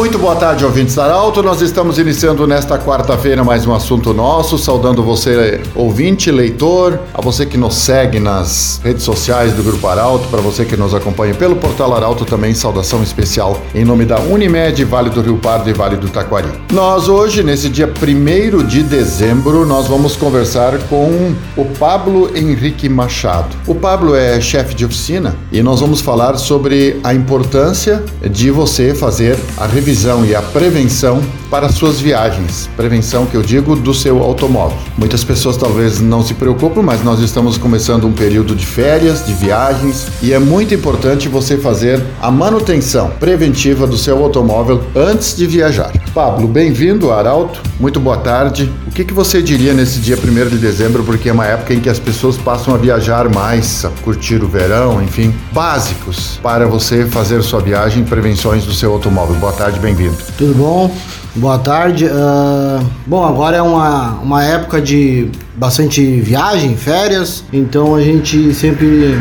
Muito boa tarde, ouvintes da Arauto. Nós estamos iniciando nesta quarta-feira mais um assunto nosso, saudando você, ouvinte, leitor, a você que nos segue nas redes sociais do Grupo Arauto, para você que nos acompanha pelo portal Arauto também, saudação especial em nome da Unimed, Vale do Rio Pardo e Vale do Taquari. Nós hoje, nesse dia 1 de dezembro, nós vamos conversar com o Pablo Henrique Machado. O Pablo é chefe de oficina e nós vamos falar sobre a importância de você fazer a revisão e a prevenção para suas viagens. Prevenção que eu digo do seu automóvel. Muitas pessoas talvez não se preocupem, mas nós estamos começando um período de férias, de viagens e é muito importante você fazer a manutenção preventiva do seu automóvel antes de viajar. Pablo, bem-vindo Arauto. Muito boa tarde. O que, que você diria nesse dia 1 de dezembro, porque é uma época em que as pessoas passam a viajar mais, a curtir o verão, enfim, básicos para você fazer sua viagem, prevenções do seu automóvel. Boa tarde, bem-vindo. Tudo bom? Boa tarde. Ah, bom, agora é uma, uma época de bastante viagem, férias, então a gente sempre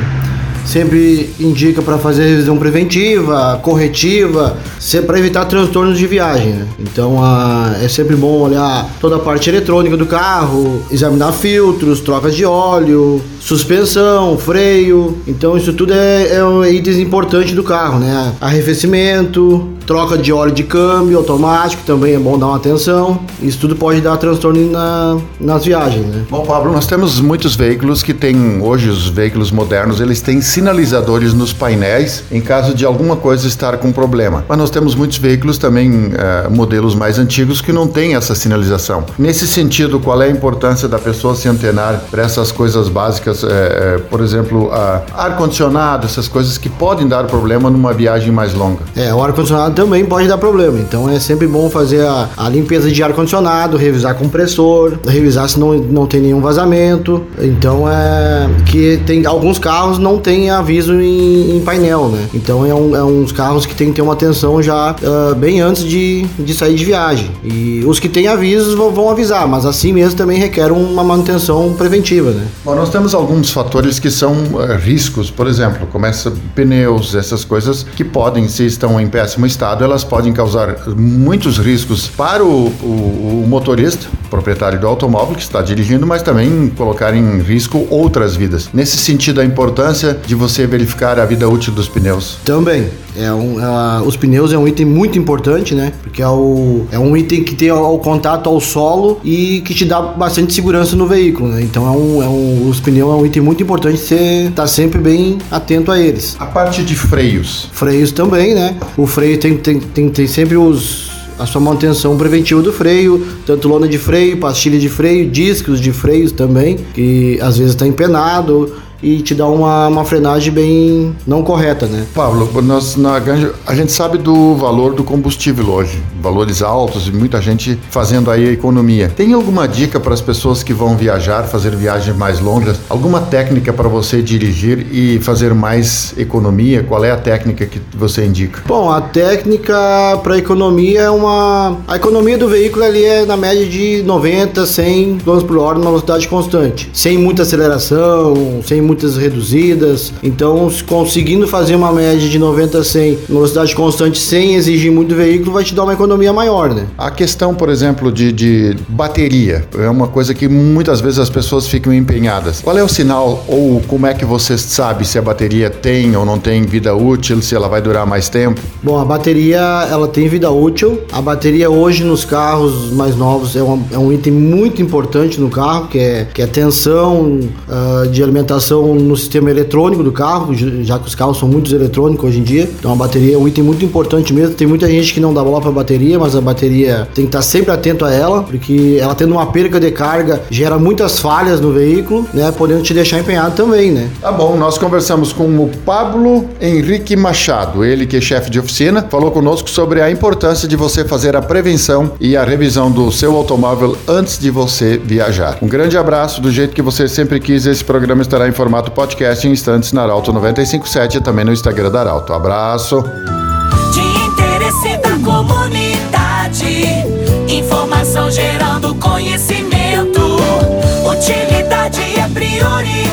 sempre indica para fazer revisão preventiva, corretiva, para evitar transtornos de viagem. Né? Então ah, é sempre bom olhar toda a parte eletrônica do carro, examinar filtros, trocas de óleo, suspensão, freio. Então isso tudo é, é itens importantes do carro, né? Arrefecimento, troca de óleo de câmbio automático, também é bom dar uma atenção. Isso tudo pode dar transtorno na, nas viagens, né? Bom, Pablo, nós temos muitos veículos que têm, hoje os veículos modernos, eles têm sinalizadores nos painéis em caso de alguma coisa estar com problema. Mas nós temos muitos veículos também, eh, modelos mais antigos, que não têm essa sinalização. Nesse sentido, qual é a importância da pessoa se antenar para essas coisas básicas, eh, eh, por exemplo, ar-condicionado, essas coisas que podem dar problema numa viagem mais longa? É, o ar-condicionado também pode dar problema. Então é sempre bom fazer a, a limpeza de ar-condicionado, revisar compressor, revisar se não, não tem nenhum vazamento. Então é que tem alguns carros não tem aviso em, em painel, né? Então é, um, é, uns carros que tem que ter uma atenção já uh, bem antes de, de sair de viagem. E os que têm avisos vão, vão avisar, mas assim mesmo também requer uma manutenção preventiva, né? Bom, nós temos alguns fatores que são uh, riscos, por exemplo, começa pneus, essas coisas que podem, se estão em péssimo estado, elas podem causar muitos riscos para o, o, o motorista, proprietário do automóvel que está dirigindo, mas também colocar em risco outras vidas. Nesse sentido, a importância de você verificar a vida útil dos pneus. Também. É um, uh, os pneus é um item muito importante, né? Porque é, o, é um item que tem o contato ao solo e que te dá bastante segurança no veículo, né? Então é um, é um, os pneus é um item muito importante você estar tá sempre bem atento a eles. A parte de freios. Freios também, né? O freio tem, tem, tem, tem sempre os a sua manutenção preventiva do freio, tanto lona de freio, pastilha de freio, discos de freios também, que às vezes está empenado e te dá uma, uma frenagem bem não correta, né? Pablo, nós na Ganja, a gente sabe do valor do combustível hoje, valores altos e muita gente fazendo aí a economia. Tem alguma dica para as pessoas que vão viajar, fazer viagens mais longas? Alguma técnica para você dirigir e fazer mais economia? Qual é a técnica que você indica? Bom, a técnica para economia é uma a economia do veículo ali é na média de 90, 100 km por hora numa velocidade constante, sem muita aceleração, sem muitas reduzidas. Então, conseguindo fazer uma média de 90 a 100 velocidade constante sem exigir muito veículo, vai te dar uma economia maior, né? A questão, por exemplo, de, de bateria é uma coisa que muitas vezes as pessoas ficam empenhadas. Qual é o sinal ou como é que você sabe se a bateria tem ou não tem vida útil, se ela vai durar mais tempo? Bom, a bateria ela tem vida útil. A bateria hoje nos carros mais novos é um, é um item muito importante no carro, que é, que é tensão uh, de alimentação no sistema eletrônico do carro, já que os carros são muitos eletrônicos hoje em dia. Então a bateria é um item muito importante mesmo. Tem muita gente que não dá bola para a bateria, mas a bateria tem que estar sempre atento a ela, porque ela tendo uma perca de carga gera muitas falhas no veículo, né, podendo te deixar empenhado também, né? Tá bom, nós conversamos com o Pablo Henrique Machado, ele que é chefe de oficina, falou conosco sobre a importância de você fazer a prevenção e a revisão do seu automóvel antes de você viajar. Um grande abraço, do jeito que você sempre quis, esse programa estará informado formato podcast em instantes na Arauto 957 e também no Instagram da Arauto. Abraço. De interesse da comunidade, informação gerando conhecimento. Utilidade é prioridade.